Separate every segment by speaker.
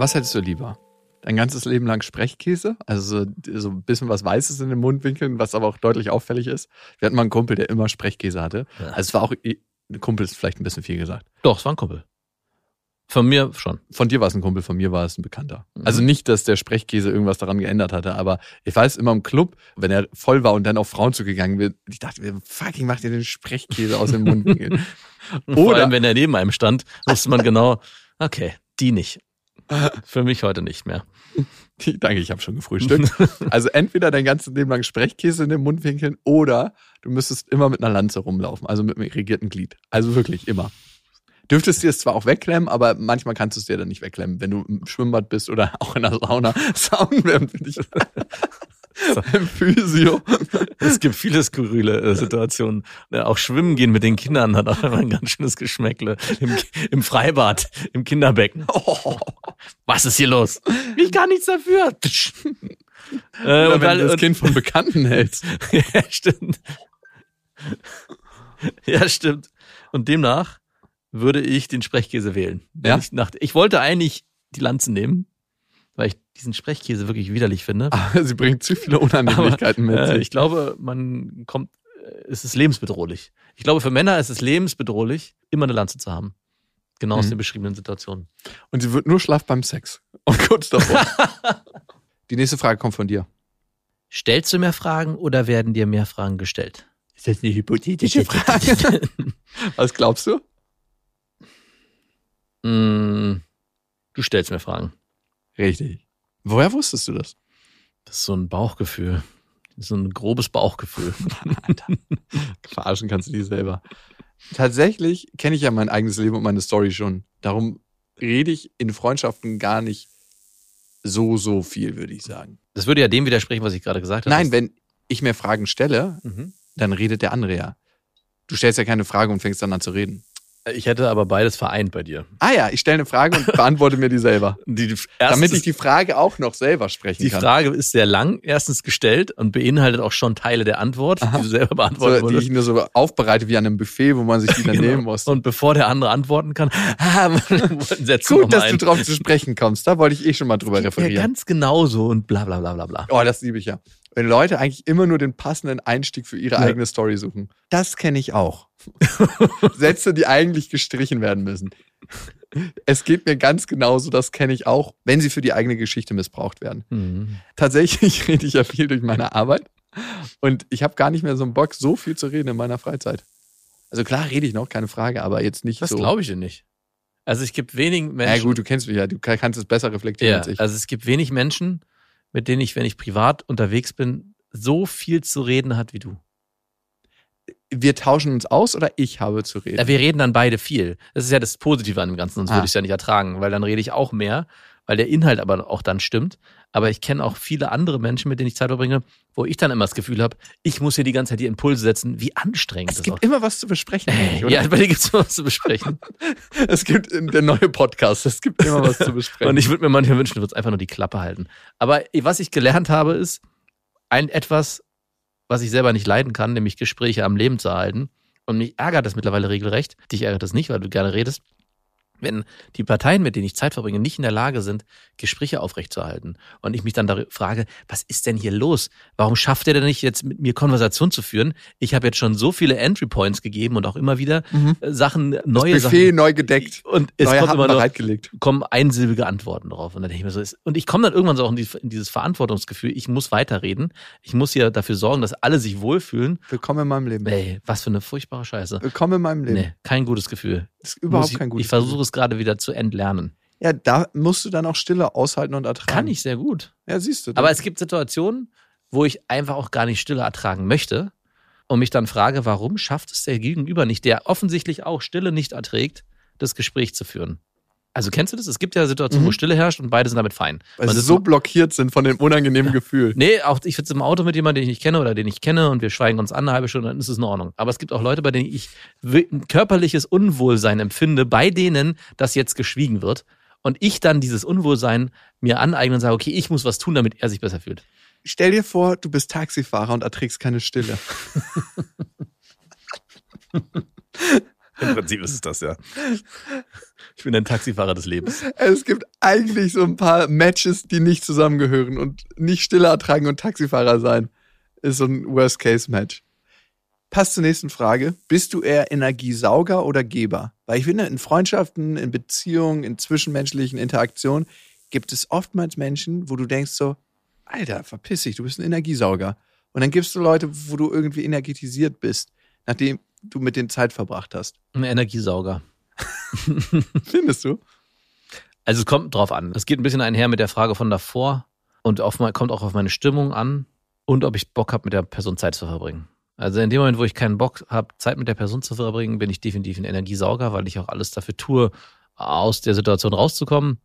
Speaker 1: Was hättest du lieber? Dein ganzes Leben lang Sprechkäse, also so, so ein bisschen was Weißes in den Mundwinkeln, was aber auch deutlich auffällig ist. Wir hatten mal einen Kumpel, der immer Sprechkäse hatte.
Speaker 2: Ja.
Speaker 1: Also es war auch, ein Kumpel ist vielleicht ein bisschen viel gesagt.
Speaker 2: Doch, es war ein Kumpel. Von mir schon.
Speaker 1: Von dir war es ein Kumpel, von mir war es ein Bekannter.
Speaker 2: Mhm.
Speaker 1: Also nicht, dass der Sprechkäse irgendwas daran geändert hatte, aber ich weiß immer im Club, wenn er voll war und dann auf Frauen zugegangen wird, ich dachte, mir, fucking macht ihr den Sprechkäse aus dem Mundwinkel.
Speaker 2: Und vor
Speaker 1: Oder-
Speaker 2: allem, wenn er neben einem stand, wusste man genau, okay, die nicht. Für mich heute nicht mehr.
Speaker 1: Danke, ich habe schon gefrühstückt. Also entweder dein ganzes Leben lang Sprechkäse in den Mundwinkeln oder du müsstest immer mit einer Lanze rumlaufen, also mit einem irrigierten Glied. Also wirklich immer. Dürftest dir es zwar auch wegklemmen, aber manchmal kannst du es dir dann nicht wegklemmen, wenn du im Schwimmbad bist oder auch in der Sauna. Sauen werden für dich im Physio.
Speaker 2: Es gibt viele skurrile äh, Situationen. Ja, auch Schwimmen gehen mit den Kindern hat auch immer ein ganz schönes Geschmäckle. Im, Im Freibad, im Kinderbecken.
Speaker 1: Oh.
Speaker 2: Was ist hier los? Ich kann nichts dafür. äh, und
Speaker 1: wenn
Speaker 2: weil,
Speaker 1: du das Kind von Bekannten hältst.
Speaker 2: ja, stimmt. Ja, stimmt. Und demnach würde ich den Sprechkäse wählen.
Speaker 1: Ja?
Speaker 2: Ich, nach, ich wollte eigentlich die Lanze nehmen, weil ich diesen Sprechkäse wirklich widerlich finde.
Speaker 1: Aber sie bringt zu viele Unannehmlichkeiten mit
Speaker 2: Äh,
Speaker 1: sich.
Speaker 2: ich glaube, man kommt, äh, es ist lebensbedrohlich. Ich glaube, für Männer ist es lebensbedrohlich, immer eine Lanze zu haben. Genau aus
Speaker 1: Mhm.
Speaker 2: den beschriebenen Situationen.
Speaker 1: Und sie wird nur schlaff beim Sex. Und kurz davor. Die nächste Frage kommt von dir.
Speaker 2: Stellst du mehr Fragen oder werden dir mehr Fragen gestellt?
Speaker 1: Ist das eine hypothetische Frage? Was glaubst du?
Speaker 2: Mm, du stellst mir Fragen.
Speaker 1: Richtig. Woher wusstest du das?
Speaker 2: Das ist so ein Bauchgefühl. Das ist so ein grobes Bauchgefühl.
Speaker 1: Verarschen kannst du dich selber. Tatsächlich kenne ich ja mein eigenes Leben und meine Story schon. Darum rede ich in Freundschaften gar nicht so, so viel, würde ich sagen.
Speaker 2: Das würde ja dem widersprechen, was ich gerade gesagt habe.
Speaker 1: Nein, wenn ich mir Fragen stelle,
Speaker 2: Mhm.
Speaker 1: dann redet der andere ja. Du stellst ja keine Frage und fängst dann an zu reden.
Speaker 2: Ich hätte aber beides vereint bei dir.
Speaker 1: Ah ja, ich stelle eine Frage und beantworte mir die selber.
Speaker 2: Die, die,
Speaker 1: Damit ich die Frage auch noch selber sprechen
Speaker 2: Die
Speaker 1: kann.
Speaker 2: Frage ist sehr lang, erstens gestellt und beinhaltet auch schon Teile der Antwort,
Speaker 1: Aha.
Speaker 2: die du selber beantworten
Speaker 1: so, die
Speaker 2: würdest.
Speaker 1: ich nur so aufbereite wie an einem Buffet, wo man sich die dann
Speaker 2: Genau.
Speaker 1: nehmen muss.
Speaker 2: Und bevor der andere antworten kann, ah, setzen
Speaker 1: Gut, dass
Speaker 2: mal
Speaker 1: du
Speaker 2: ein.
Speaker 1: drauf zu sprechen kommst. Da wollte ich eh schon mal drüber
Speaker 2: Ja,
Speaker 1: referieren.
Speaker 2: ganz genauso und bla bla bla bla bla.
Speaker 1: Oh, das liebe ich ja. Wenn Leute eigentlich immer nur den passenden Einstieg für ihre
Speaker 2: Ja.
Speaker 1: eigene Story suchen. Das kenne ich auch. Sätze, die eigentlich gestrichen werden müssen. Es geht mir ganz genauso, das kenne ich auch, wenn sie für die eigene Geschichte missbraucht werden.
Speaker 2: Mhm.
Speaker 1: Tatsächlich rede ich ja viel durch meine Arbeit und ich habe gar nicht mehr so einen Bock, so viel zu reden in meiner Freizeit. Also klar rede ich noch, keine Frage, aber jetzt nicht
Speaker 2: Das
Speaker 1: so.
Speaker 2: glaube ich dir nicht. Also es gibt wenig Menschen.
Speaker 1: Ja gut, du kennst mich ja, du kannst es besser reflektieren
Speaker 2: ja,
Speaker 1: als ich.
Speaker 2: also es gibt wenig Menschen, mit denen ich, wenn ich privat unterwegs bin, so viel zu reden hat wie du.
Speaker 1: Wir tauschen uns aus oder ich habe zu reden?
Speaker 2: Ja, wir reden dann beide viel. Das ist ja das Positive an dem Ganzen, sonst
Speaker 1: Ah.
Speaker 2: würde ich es ja nicht ertragen, weil dann rede ich auch mehr, weil der Inhalt aber auch dann stimmt. Aber ich kenne auch viele andere Menschen, mit denen ich Zeit verbringe, wo ich dann immer das Gefühl habe, ich muss hier die ganze Zeit die Impulse setzen, wie anstrengend
Speaker 1: Es
Speaker 2: das
Speaker 1: gibt
Speaker 2: auch
Speaker 1: immer was zu besprechen. oder?
Speaker 2: Ja, bei dir gibt es was zu besprechen.
Speaker 1: Es gibt der neue Podcast, es gibt immer was zu besprechen.
Speaker 2: Und ich würde mir manchmal wünschen, du würdest einfach nur die Klappe halten. Aber was ich gelernt habe, ist ein etwas, was ich selber nicht leiden kann, nämlich Gespräche am Leben zu erhalten. Und mich ärgert das mittlerweile regelrecht. Dich ärgert das nicht, weil du gerne redest. Wenn die Parteien, mit denen ich Zeit verbringe, nicht in der Lage sind, Gespräche aufrechtzuerhalten und ich mich dann darüber frage, was ist denn hier los? Warum schafft er denn nicht jetzt mit mir Konversation zu führen? Ich habe jetzt schon so viele Entry Points gegeben und auch immer wieder
Speaker 1: Mhm.
Speaker 2: äh, Sachen, neue
Speaker 1: Buffet
Speaker 2: Sachen.
Speaker 1: neu gedeckt,
Speaker 2: Und es kommt immer noch, kommen einsilbige Antworten drauf. Und dann denke ich mir so, und ich komme dann irgendwann so auch in dieses Verantwortungsgefühl, ich muss weiterreden. Ich muss hier dafür sorgen, dass alle sich wohlfühlen.
Speaker 1: Willkommen in meinem Leben.
Speaker 2: Ey, was für eine furchtbare Scheiße.
Speaker 1: Willkommen in meinem Leben.
Speaker 2: Nee, kein gutes Gefühl.
Speaker 1: Das ist überhaupt
Speaker 2: ich,
Speaker 1: kein gutes
Speaker 2: Ich versuche es gerade wieder zu entlernen.
Speaker 1: Ja, da musst du dann auch Stille aushalten und ertragen.
Speaker 2: Kann ich sehr gut.
Speaker 1: Ja, siehst du.
Speaker 2: Aber es gibt Situationen, wo ich einfach auch gar nicht Stille ertragen möchte und mich dann frage, warum schafft es der Gegenüber nicht, der offensichtlich auch Stille nicht erträgt, das Gespräch zu führen? Also kennst du das? Es gibt ja Situationen, wo
Speaker 1: Mhm.
Speaker 2: Stille herrscht und beide sind damit fein.
Speaker 1: weil sie so blockiert sind von dem unangenehmen Gefühl.
Speaker 2: Nee, auch ich sitze im Auto mit jemandem, den ich nicht kenne oder den ich kenne und wir schweigen uns an eine halbe Stunde, dann ist es in Ordnung. Aber es gibt auch Leute, bei denen ich ein körperliches Unwohlsein empfinde, bei denen das jetzt geschwiegen wird. Und ich dann dieses Unwohlsein mir aneigne und sage, okay, ich muss was tun, damit er sich besser fühlt.
Speaker 1: Stell dir vor, du bist Taxifahrer und erträgst keine Stille.
Speaker 2: Im Prinzip ist es das, ja. Ich bin ein Taxifahrer des Lebens.
Speaker 1: Es gibt eigentlich so ein paar Matches, die nicht zusammengehören und nicht Stille ertragen und Taxifahrer sein. Ist so ein Worst-Case-Match. Passt zur nächsten Frage. Bist du eher Energiesauger oder Geber? Weil ich finde, in Freundschaften, in Beziehungen, in zwischenmenschlichen Interaktionen gibt es oftmals Menschen, wo du denkst so, Alter, verpiss dich, du bist ein Energiesauger. Und dann gibst du Leute, wo du irgendwie energetisiert bist, nachdem du mit denen Zeit verbracht hast.
Speaker 2: Ein Energiesauger.
Speaker 1: Findest du?
Speaker 2: Also es kommt drauf an. Es geht ein bisschen einher mit der Frage von davor und auf, kommt auch auf meine Stimmung an und ob ich Bock habe, mit der Person Zeit zu verbringen. Also in dem Moment, wo ich keinen Bock habe, Zeit mit der Person zu verbringen, bin ich definitiv ein Energiesauger, weil ich auch alles dafür tue, aus der Situation rauszukommen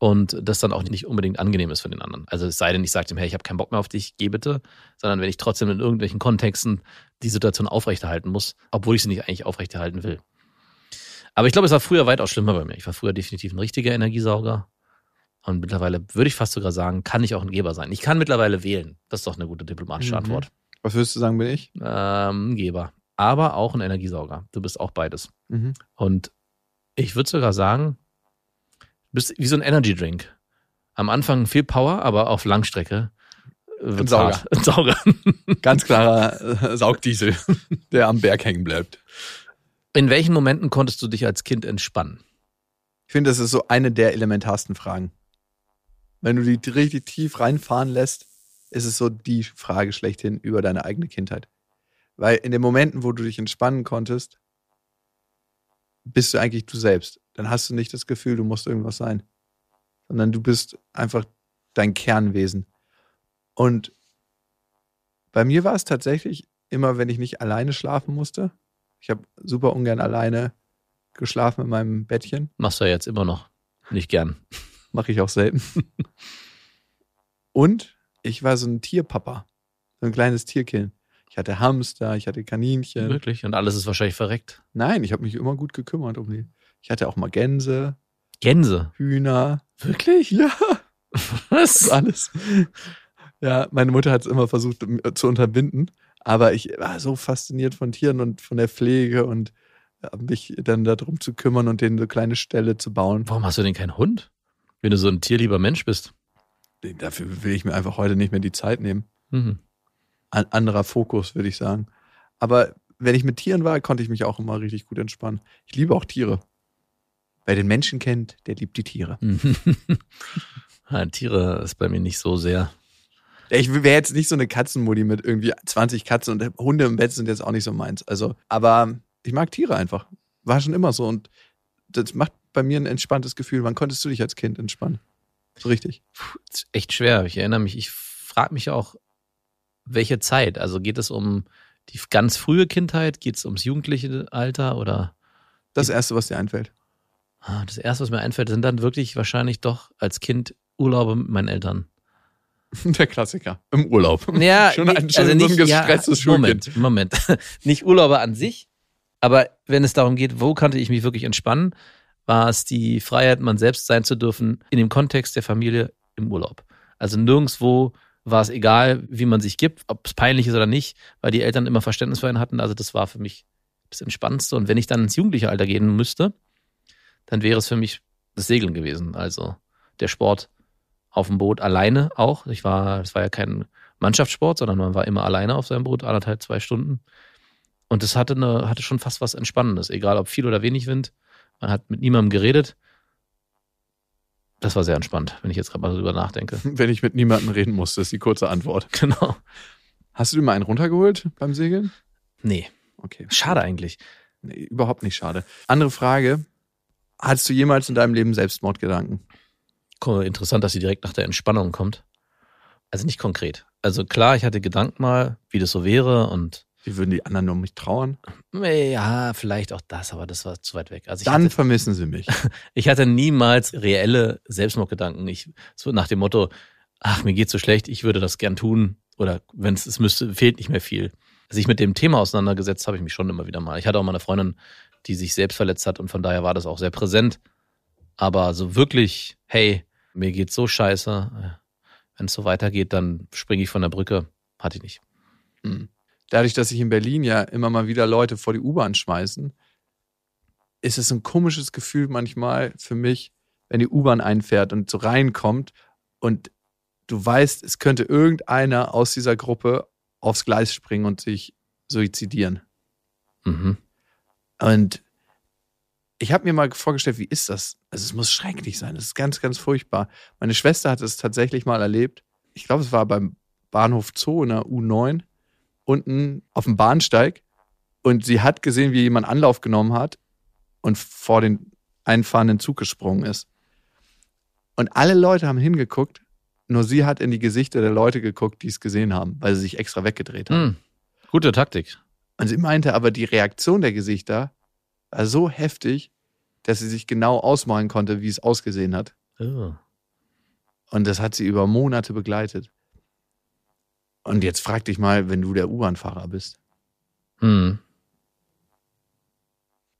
Speaker 2: und das dann auch nicht unbedingt angenehm ist für den anderen. Also es sei denn, ich sage dem, hey, ich habe keinen Bock mehr auf dich, geh bitte, sondern wenn ich trotzdem in irgendwelchen Kontexten die Situation aufrechterhalten muss, obwohl ich sie nicht eigentlich aufrechterhalten will. Aber ich glaube, es war früher weitaus schlimmer bei mir. Ich war früher definitiv ein richtiger Energiesauger. Und mittlerweile würde ich fast sogar sagen, kann ich auch ein Geber sein. Ich kann mittlerweile wählen. Das ist doch eine gute diplomatische mhm. Antwort.
Speaker 1: Was würdest du sagen, bin ich?
Speaker 2: Ähm, ein Geber. Aber auch ein Energiesauger. Du bist auch beides. Mhm. Und ich würde sogar sagen, bist wie so ein Energy Drink. Am Anfang viel Power, aber auf Langstrecke
Speaker 1: ein Sauger.
Speaker 2: Ein Sauger.
Speaker 1: Ganz klarer äh, Saugdiesel, der am Berg hängen bleibt.
Speaker 2: In welchen Momenten konntest du dich als Kind entspannen?
Speaker 1: Ich finde, das ist so eine der elementarsten Fragen. Wenn du die richtig tief reinfahren lässt, ist es so die Frage schlechthin über deine eigene Kindheit. Weil in den Momenten, wo du dich entspannen konntest, bist du eigentlich du selbst. Dann hast du nicht das Gefühl, du musst irgendwas sein. Sondern du bist einfach dein Kernwesen. Und bei mir war es tatsächlich immer, wenn ich nicht alleine schlafen musste. Ich habe super ungern alleine geschlafen in meinem Bettchen.
Speaker 2: Machst du ja jetzt immer noch. Nicht gern.
Speaker 1: Mache ich auch selten. Und ich war so ein Tierpapa. So ein kleines Tierkind. Ich hatte Hamster, ich hatte Kaninchen.
Speaker 2: Wirklich? Und alles ist wahrscheinlich verreckt?
Speaker 1: Nein, ich habe mich immer gut gekümmert um die. Ich hatte auch mal Gänse.
Speaker 2: Gänse?
Speaker 1: Hühner.
Speaker 2: Wirklich?
Speaker 1: Ja. Was? Alles. Ja, meine Mutter hat es immer versucht zu unterbinden, aber ich war so fasziniert von Tieren und von der Pflege und mich dann darum zu kümmern und denen so kleine Ställe zu bauen.
Speaker 2: Warum hast du denn keinen Hund? Wenn du so ein tierlieber Mensch bist.
Speaker 1: Dafür will ich mir einfach heute nicht mehr die Zeit nehmen. Mhm. Ein anderer Fokus, würde ich sagen. Aber wenn ich mit Tieren war, konnte ich mich auch immer richtig gut entspannen. Ich liebe auch Tiere. Wer den Menschen kennt, der liebt die Tiere.
Speaker 2: ja, Tiere ist bei mir nicht so sehr.
Speaker 1: Ich wäre jetzt nicht so eine Katzenmutti mit irgendwie 20 Katzen und Hunde im Bett sind jetzt auch nicht so meins. Also, aber ich mag Tiere einfach. War schon immer so und das macht bei mir ein entspanntes Gefühl. Wann konntest du dich als Kind entspannen? So richtig.
Speaker 2: Puh, echt schwer. Ich erinnere mich, ich frage mich auch, welche Zeit? Also geht es um die ganz frühe Kindheit? Geht es ums jugendliche Alter oder?
Speaker 1: Das erste, was dir einfällt.
Speaker 2: Ah, das erste, was mir einfällt, sind dann wirklich wahrscheinlich doch als Kind Urlaube mit meinen Eltern.
Speaker 1: Der Klassiker. Im Urlaub.
Speaker 2: Ja,
Speaker 1: schon ein, schon also nicht, so ein gestresstes
Speaker 2: ja, Moment, Moment. nicht Urlaube an sich, aber wenn es darum geht, wo konnte ich mich wirklich entspannen, war es die Freiheit, man selbst sein zu dürfen, in dem Kontext der Familie im Urlaub. Also nirgendwo war es egal, wie man sich gibt, ob es peinlich ist oder nicht, weil die Eltern immer Verständnis für einen hatten. Also das war für mich das Entspannendste. Und wenn ich dann ins jugendliche Alter gehen müsste, dann wäre es für mich das Segeln gewesen. Also der Sport auf dem Boot alleine auch. Ich war, es war ja kein Mannschaftssport, sondern man war immer alleine auf seinem Boot, anderthalb, zwei Stunden. Und das hatte, eine, hatte schon fast was Entspannendes, egal ob viel oder wenig Wind. Man hat mit niemandem geredet. Das war sehr entspannt, wenn ich jetzt gerade mal darüber nachdenke.
Speaker 1: Wenn ich mit niemandem reden musste, ist die kurze Antwort.
Speaker 2: Genau.
Speaker 1: Hast du dir mal einen runtergeholt beim Segeln?
Speaker 2: Nee. Okay. Schade eigentlich.
Speaker 1: Nee, überhaupt nicht schade. Andere Frage. Hattest du jemals in deinem Leben Selbstmordgedanken?
Speaker 2: Interessant, dass sie direkt nach der Entspannung kommt. Also nicht konkret. Also klar, ich hatte Gedanken mal, wie das so wäre und
Speaker 1: wie würden die anderen um mich trauern?
Speaker 2: Ja, vielleicht auch das, aber das war zu weit weg.
Speaker 1: Also Dann hatte, vermissen sie mich.
Speaker 2: ich hatte niemals reelle Selbstmordgedanken. Ich, so nach dem Motto, ach, mir geht's so schlecht, ich würde das gern tun. Oder wenn es müsste, fehlt nicht mehr viel. Sich mit dem Thema auseinandergesetzt habe ich mich schon immer wieder mal. Ich hatte auch mal eine Freundin, die sich selbst verletzt hat und von daher war das auch sehr präsent. Aber so wirklich, hey, mir geht's so scheiße, wenn es so weitergeht, dann springe ich von der Brücke, hatte ich nicht.
Speaker 1: Hm dadurch, dass sich in Berlin ja immer mal wieder Leute vor die U-Bahn schmeißen, ist es ein komisches Gefühl manchmal für mich, wenn die U-Bahn einfährt und so reinkommt und du weißt, es könnte irgendeiner aus dieser Gruppe aufs Gleis springen und sich suizidieren.
Speaker 2: Mhm.
Speaker 1: Und ich habe mir mal vorgestellt, wie ist das? Also es muss schrecklich sein. Das ist ganz, ganz furchtbar. Meine Schwester hat es tatsächlich mal erlebt. Ich glaube, es war beim Bahnhof Zoo in der U9 unten auf dem Bahnsteig. Und sie hat gesehen, wie jemand Anlauf genommen hat und vor den einfahrenden Zug gesprungen ist. Und alle Leute haben hingeguckt, nur sie hat in die Gesichter der Leute geguckt, die es gesehen haben, weil sie sich extra weggedreht haben.
Speaker 2: Mhm. Gute Taktik.
Speaker 1: Und sie meinte aber, die Reaktion der Gesichter war so heftig, dass sie sich genau ausmalen konnte, wie es ausgesehen hat.
Speaker 2: Oh.
Speaker 1: Und das hat sie über Monate begleitet. Und jetzt frag dich mal, wenn du der U-Bahn-Fahrer bist.
Speaker 2: Hm.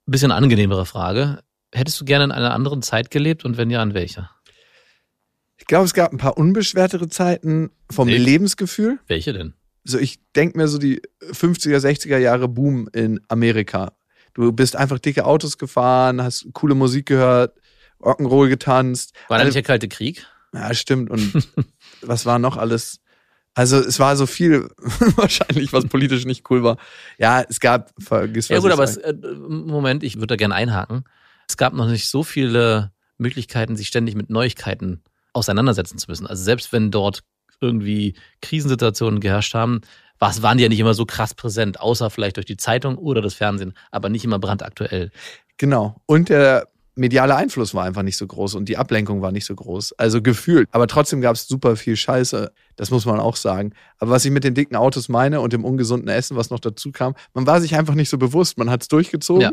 Speaker 2: Bisschen angenehmere Frage. Hättest du gerne in einer anderen Zeit gelebt und wenn ja, in welcher?
Speaker 1: Ich glaube, es gab ein paar unbeschwertere Zeiten vom
Speaker 2: Nee.
Speaker 1: Lebensgefühl.
Speaker 2: Welche denn?
Speaker 1: So, ich denke mir so die 50er, 60er Jahre Boom in Amerika. Du bist einfach dicke Autos gefahren, hast coole Musik gehört, Rock'n'Roll getanzt.
Speaker 2: War da nicht der Kalte Krieg?
Speaker 1: Ja, stimmt. Und was war noch alles? Also es war so viel wahrscheinlich, was politisch nicht cool war. Ja, es gab, vergiss
Speaker 2: Ja gut, aber es, äh, Moment, ich würde da gerne einhaken. Es gab noch nicht so viele Möglichkeiten, sich ständig mit Neuigkeiten auseinandersetzen zu müssen. Also selbst wenn dort irgendwie Krisensituationen geherrscht haben, was waren die ja nicht immer so krass präsent, außer vielleicht durch die Zeitung oder das Fernsehen, aber nicht immer brandaktuell.
Speaker 1: Genau. Und der mediale Einfluss war einfach nicht so groß und die Ablenkung war nicht so groß. Also gefühlt. Aber trotzdem gab es super viel Scheiße. Das muss man auch sagen. Aber was ich mit den dicken Autos meine und dem ungesunden Essen, was noch dazu kam, man war sich einfach nicht so bewusst. Man hat es durchgezogen.
Speaker 2: Ja.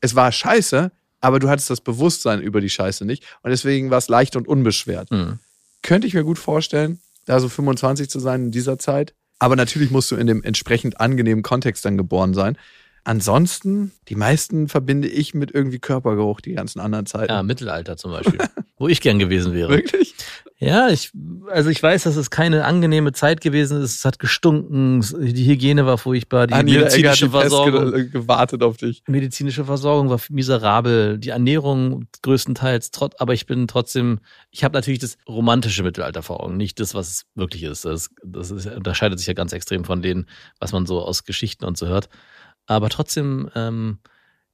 Speaker 1: Es war scheiße, aber du hattest das Bewusstsein über die Scheiße nicht. Und deswegen war es leicht und unbeschwert.
Speaker 2: Hm.
Speaker 1: Könnte ich mir gut vorstellen, da so 25 zu sein in dieser Zeit. Aber natürlich musst du in dem entsprechend angenehmen Kontext dann geboren sein. Ansonsten, die meisten verbinde ich mit irgendwie Körpergeruch, die ganzen anderen Zeiten.
Speaker 2: Ja, Mittelalter zum Beispiel, wo ich gern gewesen wäre.
Speaker 1: Wirklich?
Speaker 2: Ja, ich, also ich weiß, dass es keine angenehme Zeit gewesen ist. Es hat gestunken, es- die Hygiene war furchtbar, die
Speaker 1: An
Speaker 2: medizinische Versorgung,
Speaker 1: ge gewartet auf dich.
Speaker 2: medizinische Versorgung war miserabel, die Ernährung größtenteils, trot, aber ich bin trotzdem, ich habe natürlich das romantische Mittelalter vor Augen, nicht das, was es wirklich ist. Das, das ist, unterscheidet sich ja ganz extrem von denen, was man so aus Geschichten und so hört. Aber trotzdem ähm,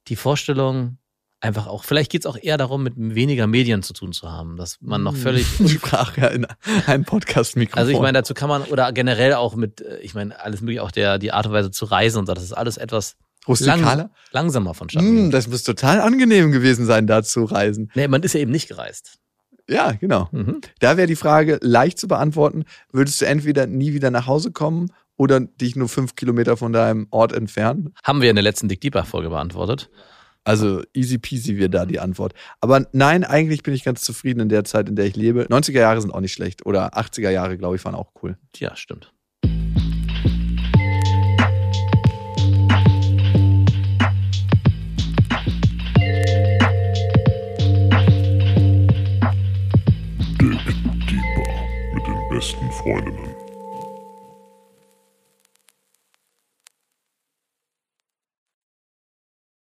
Speaker 2: die Vorstellung, einfach auch, vielleicht geht's auch eher darum, mit weniger Medien zu tun zu haben, dass man noch völlig
Speaker 1: Ich sprach ja in einem Podcast-Mikrofon.
Speaker 2: also ich meine, dazu kann man, oder generell auch mit, äh, ich meine, alles mögliche, auch der, die Art und Weise zu reisen und so, das ist alles etwas
Speaker 1: Rustikaler?
Speaker 2: langsamer vonstatten.
Speaker 1: Mm, das muss total angenehm gewesen sein, da zu reisen.
Speaker 2: Nee, man ist ja eben nicht gereist.
Speaker 1: Ja, genau.
Speaker 2: Mhm.
Speaker 1: Da wäre die Frage leicht zu beantworten. Würdest du entweder nie wieder nach Hause kommen oder dich nur fünf Kilometer von deinem Ort entfernen?
Speaker 2: Haben wir in der letzten Dick Deeper Folge beantwortet.
Speaker 1: Also easy peasy wäre da die Antwort. Aber nein, eigentlich bin ich ganz zufrieden in der Zeit, in der ich lebe. 90er Jahre sind auch nicht schlecht. Oder 80er Jahre, glaube ich, waren auch cool.
Speaker 2: Ja, stimmt.
Speaker 3: Dick Deeper mit den besten Freundinnen.